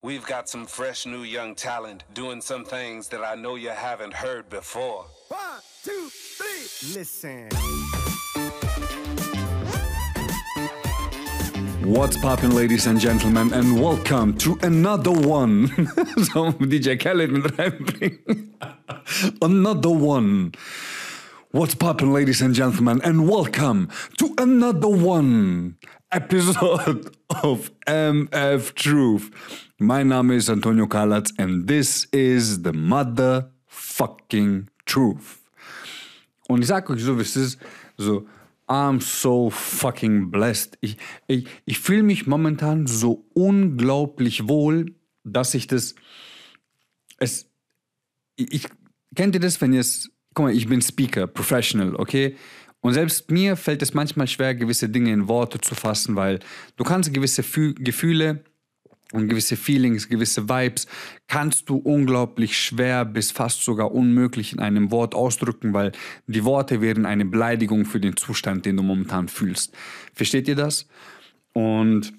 We've got some fresh new young talent doing some things that I know you haven't heard before. One, two, three. Listen. What's poppin', ladies and gentlemen, and welcome to another one. so DJ Khaled mit reinbringen. another one. What's poppin', ladies and gentlemen, and welcome to another one episode of MF Truth. Mein Name ist Antonio Kalatz, and this is the motherfucking truth. Und ich sag euch so, wie es ist, so, I'm so fucking blessed. Ich, ich, ich fühle mich momentan so unglaublich wohl, dass ich das, es, ich, kennt ihr das, wenn ihr es, guck mal, ich bin Speaker, Professional, okay? Und selbst mir fällt es manchmal schwer, gewisse Dinge in Worte zu fassen, weil du kannst gewisse Fü Gefühle und gewisse Feelings, gewisse Vibes kannst du unglaublich schwer bis fast sogar unmöglich in einem Wort ausdrücken, weil die Worte wären eine Beleidigung für den Zustand, den du momentan fühlst. Versteht ihr das? Und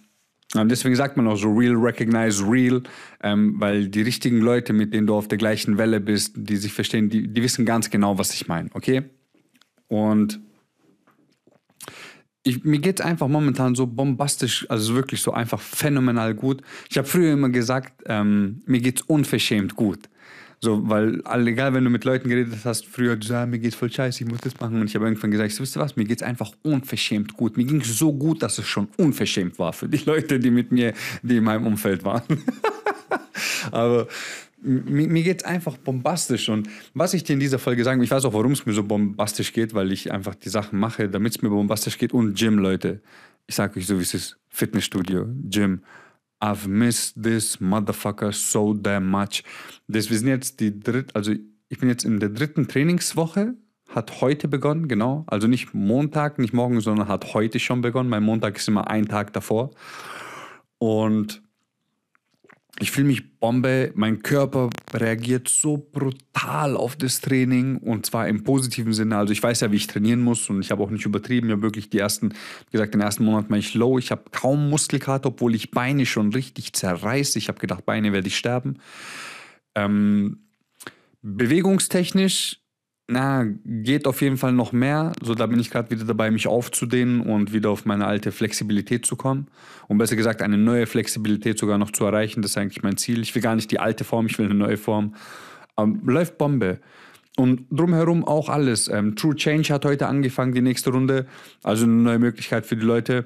deswegen sagt man auch so real, recognize real, ähm, weil die richtigen Leute, mit denen du auf der gleichen Welle bist, die sich verstehen, die, die wissen ganz genau, was ich meine, okay? Und ich, mir geht es einfach momentan so bombastisch, also wirklich so einfach phänomenal gut. Ich habe früher immer gesagt, ähm, mir es unverschämt gut. So, weil egal, wenn du mit Leuten geredet hast, früher, du sagst, mir geht's voll scheiße, ich muss das machen. Und ich habe irgendwann gesagt, wisst ihr was, mir geht es einfach unverschämt gut. Mir ging es so gut, dass es schon unverschämt war für die Leute, die mit mir, die in meinem Umfeld waren. Aber mir, mir geht einfach bombastisch. Und was ich dir in dieser Folge sagen will, ich weiß auch, warum es mir so bombastisch geht, weil ich einfach die Sachen mache, damit es mir bombastisch geht. Und Gym, Leute. Ich sage euch so, wie es ist. Fitnessstudio, Gym. I've missed this motherfucker so damn much. Das, wir sind jetzt die dritte, also ich bin jetzt in der dritten Trainingswoche, hat heute begonnen, genau. Also nicht Montag, nicht morgen, sondern hat heute schon begonnen. Mein Montag ist immer ein Tag davor. Und ich fühle mich Bombe, mein Körper reagiert so brutal auf das Training und zwar im positiven Sinne. Also ich weiß ja, wie ich trainieren muss und ich habe auch nicht übertrieben. Ich habe wirklich die ersten, wie gesagt, den ersten Monat war ich low. Ich habe kaum Muskelkater, obwohl ich Beine schon richtig zerreiße. Ich habe gedacht, Beine werde ich sterben. Ähm, bewegungstechnisch na, geht auf jeden Fall noch mehr. So, da bin ich gerade wieder dabei, mich aufzudehnen und wieder auf meine alte Flexibilität zu kommen. Und besser gesagt, eine neue Flexibilität sogar noch zu erreichen. Das ist eigentlich mein Ziel. Ich will gar nicht die alte Form, ich will eine neue Form. Ähm, läuft Bombe. Und drumherum auch alles. Ähm, True Change hat heute angefangen, die nächste Runde. Also eine neue Möglichkeit für die Leute.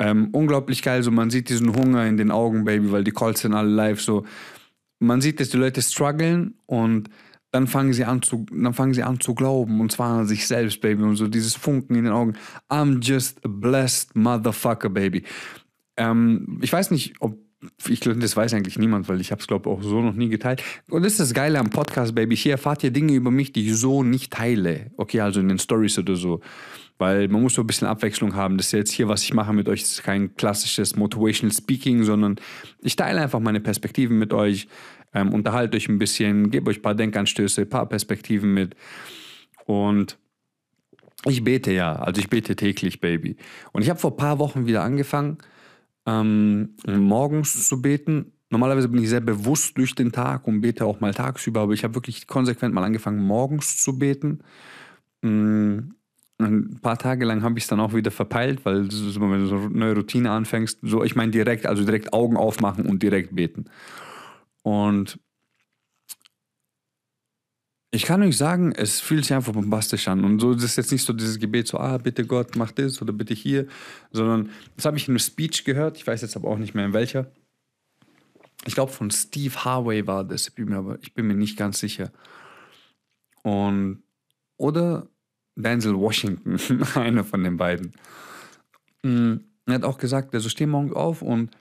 Ähm, unglaublich geil. So, man sieht diesen Hunger in den Augen, Baby, weil die Calls sind alle live. So, man sieht, dass die Leute strugglen und dann fangen sie an zu, dann fangen sie an zu glauben und zwar an sich selbst, Baby, und so dieses Funken in den Augen. I'm just a blessed motherfucker, Baby. Ähm, ich weiß nicht, ob ich glaube, das weiß eigentlich niemand, weil ich habe es, glaube ich, auch so noch nie geteilt. Und das ist das Geile am Podcast, Baby. Hier erfahrt ihr Dinge über mich, die ich so nicht teile. Okay, also in den Stories oder so. Weil man muss so ein bisschen Abwechslung haben. Das ist jetzt hier, was ich mache mit euch, ist kein klassisches Motivational Speaking, sondern ich teile einfach meine Perspektiven mit euch ähm, unterhaltet euch ein bisschen, gebt euch ein paar Denkanstöße, ein paar Perspektiven mit. Und ich bete ja, also ich bete täglich, Baby. Und ich habe vor ein paar Wochen wieder angefangen, ähm, morgens zu beten. Normalerweise bin ich sehr bewusst durch den Tag und bete auch mal tagsüber, aber ich habe wirklich konsequent mal angefangen, morgens zu beten. Mm, ein paar Tage lang habe ich es dann auch wieder verpeilt, weil wenn du so eine neue Routine anfängst, so ich meine direkt, also direkt Augen aufmachen und direkt beten. Und ich kann euch sagen, es fühlt sich einfach bombastisch an. Und so das ist jetzt nicht so dieses Gebet, so, ah, bitte Gott, mach das oder bitte hier, sondern das habe ich in einem Speech gehört. Ich weiß jetzt aber auch nicht mehr in welcher. Ich glaube, von Steve Harvey war das, ich bin mir, aber ich bin mir nicht ganz sicher. Und, oder Denzel Washington, einer von den beiden. Mm, er hat auch gesagt, also steh morgen auf und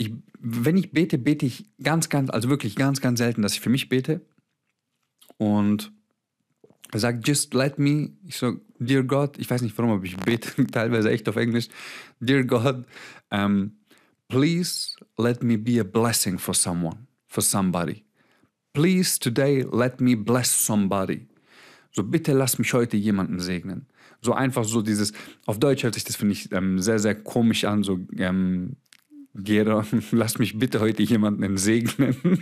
ich, wenn ich bete, bete ich ganz, ganz, also wirklich ganz, ganz selten, dass ich für mich bete. Und er sagt, just let me, ich so, dear God, ich weiß nicht warum, aber ich bete teilweise echt auf Englisch, dear God, um, please let me be a blessing for someone, for somebody. Please today let me bless somebody. So bitte lass mich heute jemanden segnen. So einfach so dieses, auf Deutsch hört sich das, finde ich, ähm, sehr, sehr komisch an, so ähm, raus, lass mich bitte heute jemanden segnen.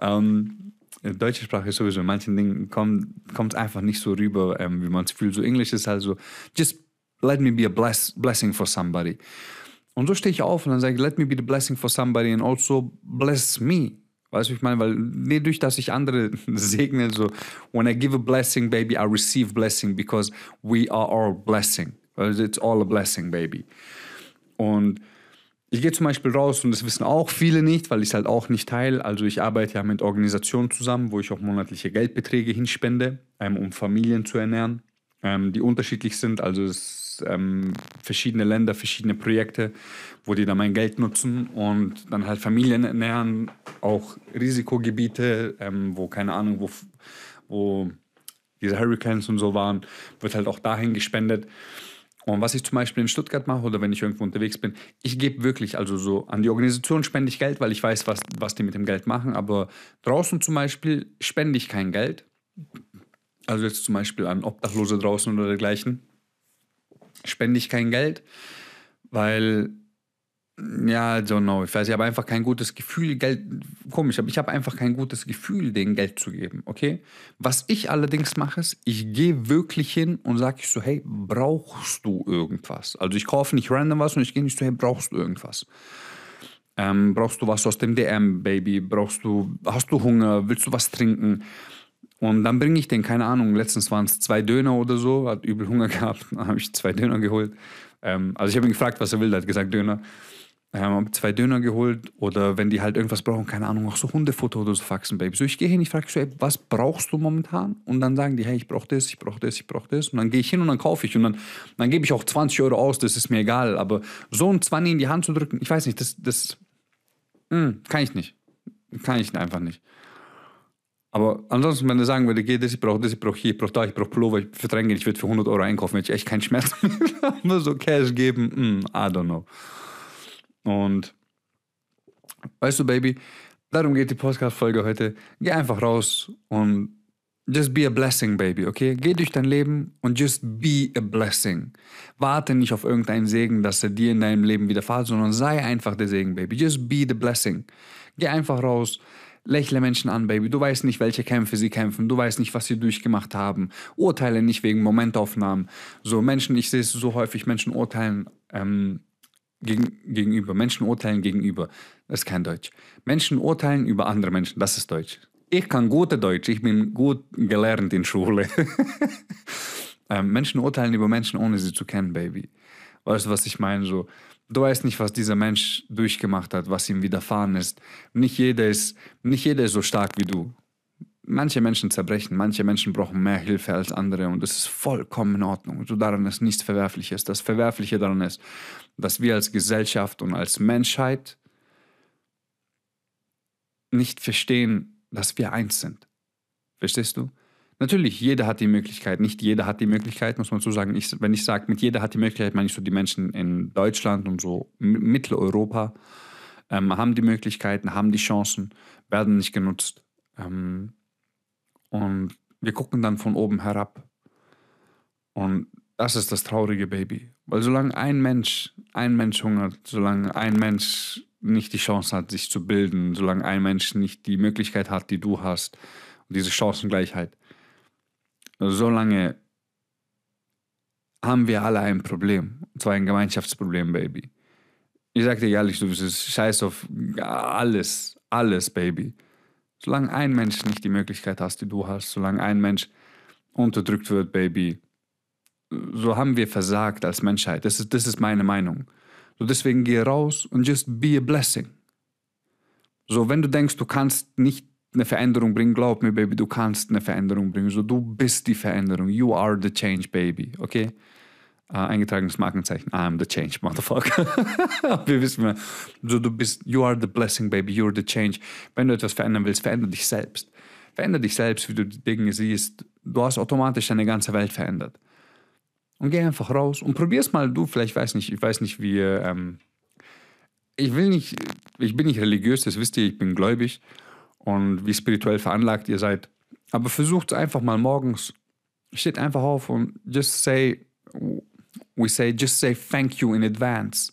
ähm, deutsche Sprache ist sowieso in manchen Dingen kommt es einfach nicht so rüber, ähm, wie man es fühlt. So Englisch ist halt so, just let me be a bless, blessing for somebody. Und so stehe ich auf und dann sage ich, let me be the blessing for somebody and also bless me. Weißt du, ich meine, weil nee, durch dass ich andere segne, so, when I give a blessing, baby, I receive blessing because we are all blessing. Also it's all a blessing, baby. Und ich gehe zum Beispiel raus und das wissen auch viele nicht, weil ich es halt auch nicht teile. Also ich arbeite ja mit Organisationen zusammen, wo ich auch monatliche Geldbeträge hinspende, ähm, um Familien zu ernähren, ähm, die unterschiedlich sind. Also es ähm, verschiedene Länder, verschiedene Projekte, wo die dann mein Geld nutzen und dann halt Familien ernähren, auch Risikogebiete, ähm, wo keine Ahnung, wo, wo diese Hurricanes und so waren, wird halt auch dahin gespendet. Und was ich zum Beispiel in Stuttgart mache oder wenn ich irgendwo unterwegs bin, ich gebe wirklich, also so an die Organisation spende ich Geld, weil ich weiß, was, was die mit dem Geld machen. Aber draußen zum Beispiel spende ich kein Geld. Also jetzt zum Beispiel an Obdachlose draußen oder dergleichen. Spende ich kein Geld, weil ja, I don't know. Ich weiß, ich habe einfach kein gutes Gefühl, Geld, komisch, aber ich habe einfach kein gutes Gefühl, denen Geld zu geben, okay? Was ich allerdings mache, ist, ich gehe wirklich hin und sage ich so, hey, brauchst du irgendwas? Also ich kaufe nicht random was und ich gehe nicht so, hey, brauchst du irgendwas? Ähm, brauchst du was aus dem DM, Baby? Brauchst du, hast du Hunger? Willst du was trinken? Und dann bringe ich den, keine Ahnung, letztens waren es zwei Döner oder so, hat übel Hunger gehabt, dann habe ich zwei Döner geholt. Ähm, also ich habe ihn gefragt, was er will, er hat gesagt Döner. Ähm, zwei Döner geholt oder wenn die halt irgendwas brauchen, keine Ahnung, auch so Hundefutter oder so Faxen, Baby. So, ich gehe hin, ich frage so, ey, was brauchst du momentan? Und dann sagen die, hey, ich brauche das, ich brauche das, ich brauche das. Und dann gehe ich hin und dann kaufe ich. Und dann, dann gebe ich auch 20 Euro aus, das ist mir egal. Aber so ein 20 in die Hand zu drücken, ich weiß nicht, das, das mh, hm, kann ich nicht. Kann ich einfach nicht. Aber ansonsten, wenn er sagen würde, geh das, ich brauche das, ich brauche hier, ich brauche da, ich brauche Pullover, ich verdränge, ich würde für 100 Euro einkaufen, hätte ich echt keinen Schmerz mehr. Nur so Cash geben, mm, I don't know. Und weißt du, Baby, darum geht die Podcast-Folge heute. Geh einfach raus und just be a blessing, Baby, okay? Geh durch dein Leben und just be a blessing. Warte nicht auf irgendeinen Segen, dass er dir in deinem Leben widerfährt, sondern sei einfach der Segen, Baby. Just be the blessing. Geh einfach raus. Lächle Menschen an, Baby. Du weißt nicht, welche Kämpfe sie kämpfen. Du weißt nicht, was sie durchgemacht haben. Urteile nicht wegen Momentaufnahmen. So Menschen, ich sehe es so häufig, Menschen urteilen ähm, gegen, gegenüber, Menschen urteilen gegenüber. Das ist kein Deutsch. Menschen urteilen über andere Menschen, das ist Deutsch. Ich kann gute Deutsch, ich bin gut gelernt in Schule. ähm, Menschen urteilen über Menschen, ohne sie zu kennen, Baby. Weißt du, was ich meine? So, du weißt nicht, was dieser Mensch durchgemacht hat, was ihm widerfahren ist. Nicht jeder ist, nicht jeder ist so stark wie du. Manche Menschen zerbrechen, manche Menschen brauchen mehr Hilfe als andere und das ist vollkommen in Ordnung. So daran ist nichts Verwerfliches. Das Verwerfliche daran ist, dass wir als Gesellschaft und als Menschheit nicht verstehen, dass wir eins sind. Verstehst du? Natürlich, jeder hat die Möglichkeit. Nicht jeder hat die Möglichkeit, muss man so sagen. Ich, wenn ich sage, mit jeder hat die Möglichkeit, meine ich so die Menschen in Deutschland und so Mitteleuropa ähm, haben die Möglichkeiten, haben die Chancen, werden nicht genutzt. Ähm, und wir gucken dann von oben herab. Und das ist das traurige Baby. Weil solange ein Mensch, ein Mensch hungert, solange ein Mensch nicht die Chance hat, sich zu bilden, solange ein Mensch nicht die Möglichkeit hat, die du hast, und diese Chancengleichheit, solange haben wir alle ein Problem. Und zwar ein Gemeinschaftsproblem, Baby. Ich sag dir ehrlich, du bist scheiß auf alles, alles, Baby. Solange ein Mensch nicht die Möglichkeit hast, die du hast, solange ein Mensch unterdrückt wird, Baby, so haben wir versagt als Menschheit. Das ist, das ist meine Meinung. So deswegen geh raus und just be a blessing. So, wenn du denkst, du kannst nicht eine Veränderung bringen, glaub mir, Baby, du kannst eine Veränderung bringen. So, du bist die Veränderung. You are the change, Baby. Okay? Äh, eingetragenes Markenzeichen. I am the change, motherfucker. Wir wissen ja, so du bist, you are the blessing, baby, you are the change. Wenn du etwas verändern willst, verändere dich selbst. Verändere dich selbst, wie du die Dinge siehst. Du hast automatisch deine ganze Welt verändert. Und geh einfach raus und probier's mal. Du, vielleicht weiß nicht, ich weiß nicht, wie. Ähm, ich will nicht, ich bin nicht religiös, das wisst ihr, ich bin gläubig und wie spirituell veranlagt ihr seid. Aber versucht es einfach mal morgens. Steht einfach auf und just say, we say, just say thank you in advance.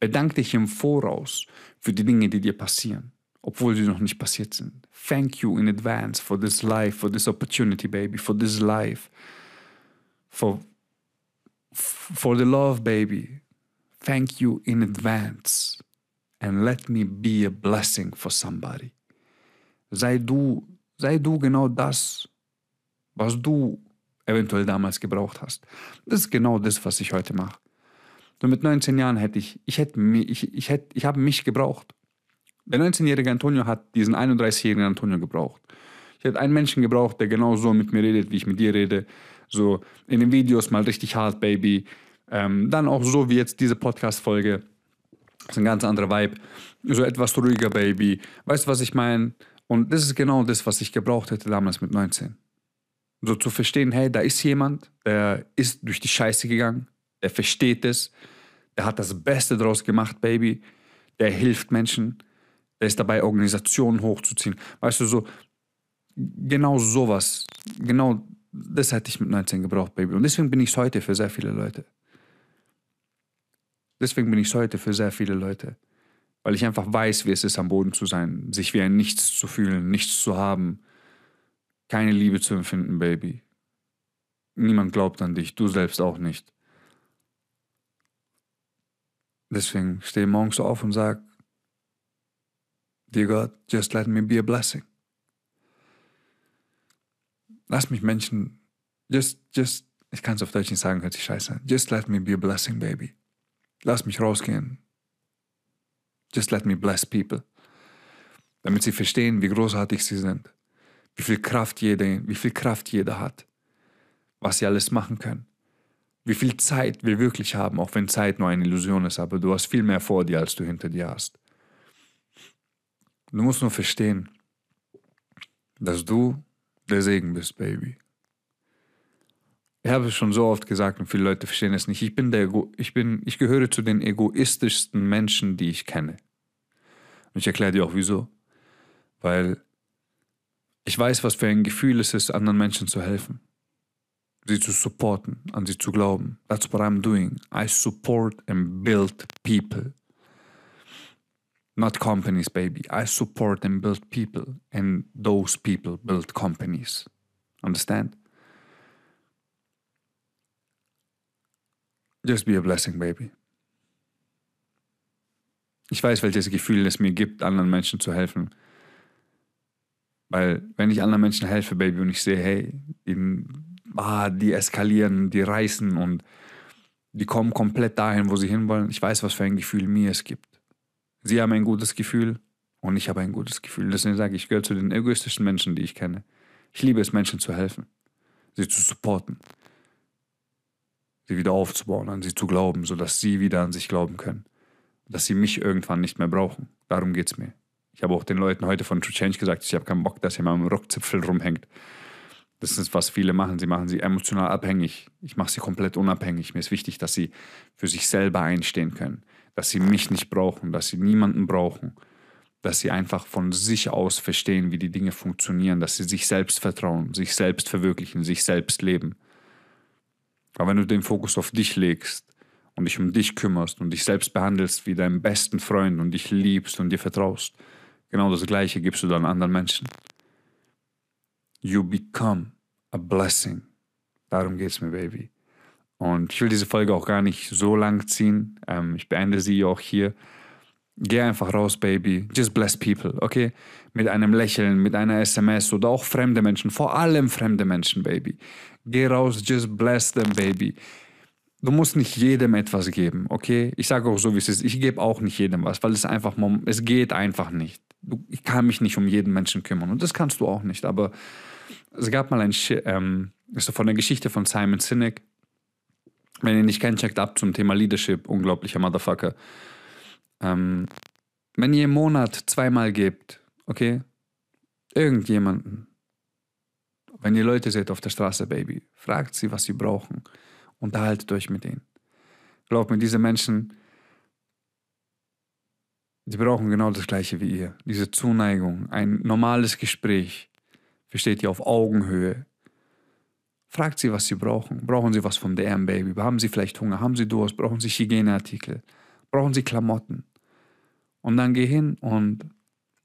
Bedank dich im Voraus für die Dinge, die dir passieren, obwohl sie noch nicht passiert sind. Thank you in advance for this life, for this opportunity, baby, for this life, for, for the love, baby. Thank you in advance and let me be a blessing for somebody. Sei du, sei du genau das, was du eventuell damals gebraucht hast. Das ist genau das, was ich heute mache. So mit 19 Jahren hätte ich, ich hätte, ich, ich hätte, ich habe mich gebraucht. Der 19-jährige Antonio hat diesen 31-jährigen Antonio gebraucht. Ich hätte einen Menschen gebraucht, der genau so mit mir redet, wie ich mit dir rede. So in den Videos mal richtig hart, Baby. Ähm, dann auch so wie jetzt diese Podcast-Folge. Das ist ein ganz anderer Vibe. So etwas ruhiger, Baby. Weißt du, was ich meine? Und das ist genau das, was ich gebraucht hätte damals mit 19. So zu verstehen, hey, da ist jemand, der ist durch die Scheiße gegangen, der versteht es, der hat das Beste draus gemacht, Baby, der hilft Menschen, der ist dabei, Organisationen hochzuziehen. Weißt du, so, genau sowas, genau das hätte ich mit 19 gebraucht, Baby. Und deswegen bin ich es heute für sehr viele Leute. Deswegen bin ich es heute für sehr viele Leute. Weil ich einfach weiß, wie es ist, am Boden zu sein, sich wie ein Nichts zu fühlen, nichts zu haben, keine Liebe zu empfinden, Baby. Niemand glaubt an dich, du selbst auch nicht. Deswegen steh morgens auf und sag, Dear God, just let me be a blessing. Lass mich Menschen, just, just, ich kann es auf Deutsch nicht sagen, hört sich scheiße an. Just let me be a blessing, baby. Lass mich rausgehen. Just let me bless people. Damit sie verstehen, wie großartig sie sind. Wie viel Kraft jeder, wie viel Kraft jeder hat. Was sie alles machen können. Wie viel Zeit wir wirklich haben, auch wenn Zeit nur eine Illusion ist, aber du hast viel mehr vor dir, als du hinter dir hast. Du musst nur verstehen, dass du der Segen bist, Baby. Ich habe es schon so oft gesagt und viele Leute verstehen es nicht. Ich bin der Ego, ich bin, ich gehöre zu den egoistischsten Menschen, die ich kenne. Und ich erkläre dir auch wieso. Weil ich weiß, was für ein Gefühl es ist, anderen Menschen zu helfen. Sie zu supporten, an sie zu glauben. That's what I'm doing. I support and build people. Not companies, baby. I support and build people. And those people build companies. Understand? Just be a blessing, baby. Ich weiß, welches Gefühl es mir gibt, anderen Menschen zu helfen. Weil, wenn ich anderen Menschen helfe, Baby, und ich sehe, hey, die, ah, die eskalieren, die reißen und die kommen komplett dahin, wo sie hinwollen, ich weiß, was für ein Gefühl mir es gibt. Sie haben ein gutes Gefühl und ich habe ein gutes Gefühl. Deswegen sage ich, ich gehöre zu den egoistischen Menschen, die ich kenne. Ich liebe es, Menschen zu helfen, sie zu supporten, sie wieder aufzubauen, an sie zu glauben, sodass sie wieder an sich glauben können. Dass sie mich irgendwann nicht mehr brauchen. Darum geht es mir. Ich habe auch den Leuten heute von True Change gesagt, ich habe keinen Bock, dass mal am Rockzipfel rumhängt. Das ist, was viele machen. Sie machen sie emotional abhängig. Ich mache sie komplett unabhängig. Mir ist wichtig, dass sie für sich selber einstehen können. Dass sie mich nicht brauchen, dass sie niemanden brauchen. Dass sie einfach von sich aus verstehen, wie die Dinge funktionieren. Dass sie sich selbst vertrauen, sich selbst verwirklichen, sich selbst leben. Aber wenn du den Fokus auf dich legst und dich um dich kümmerst und dich selbst behandelst wie deinen besten Freund und dich liebst und dir vertraust, genau das Gleiche gibst du dann anderen Menschen. You become a blessing. Darum geht es mir, Baby. Und ich will diese Folge auch gar nicht so lang ziehen. Ähm, ich beende sie auch hier. Geh einfach raus, Baby. Just bless people, okay? Mit einem Lächeln, mit einer SMS oder auch fremde Menschen. Vor allem fremde Menschen, Baby. Geh raus, just bless them, Baby. Du musst nicht jedem etwas geben, okay? Ich sage auch so, wie es ist. Ich gebe auch nicht jedem was, weil es einfach, es geht einfach nicht. Ich kann mich nicht um jeden Menschen kümmern und das kannst du auch nicht. Aber es gab mal ein, ähm, ist von der Geschichte von Simon Sinek. Wenn ihr nicht kennt, checkt ab zum Thema Leadership. Unglaublicher Motherfucker. Ähm, wenn ihr im Monat zweimal gebt, okay, irgendjemanden, wenn ihr Leute seht auf der Straße, Baby, fragt sie, was sie brauchen. Unterhaltet euch mit ihnen. Glaubt mir, diese Menschen, die brauchen genau das Gleiche wie ihr. Diese Zuneigung, ein normales Gespräch. Versteht ihr auf Augenhöhe. Fragt sie, was sie brauchen. Brauchen sie was vom DM Baby? Haben sie vielleicht Hunger? Haben sie Durst? Brauchen sie Hygieneartikel? brauchen sie Klamotten. Und dann geh hin und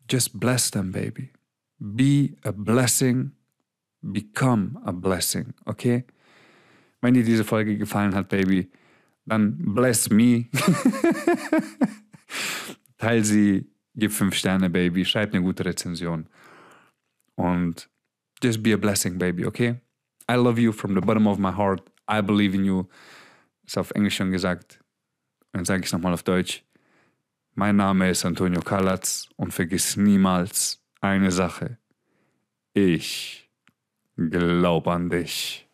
just bless them, baby. Be a blessing, become a blessing, okay? Wenn dir diese Folge gefallen hat, Baby, dann bless me. Teil sie, gib fünf Sterne, Baby, schreib eine gute Rezension. Und just be a blessing, baby, okay? I love you from the bottom of my heart. I believe in you. Ist auf Englisch schon gesagt. Und dann sage ich es nochmal auf Deutsch. Mein Name ist Antonio Kalatz und vergiss niemals eine Sache. Ich glaube an dich.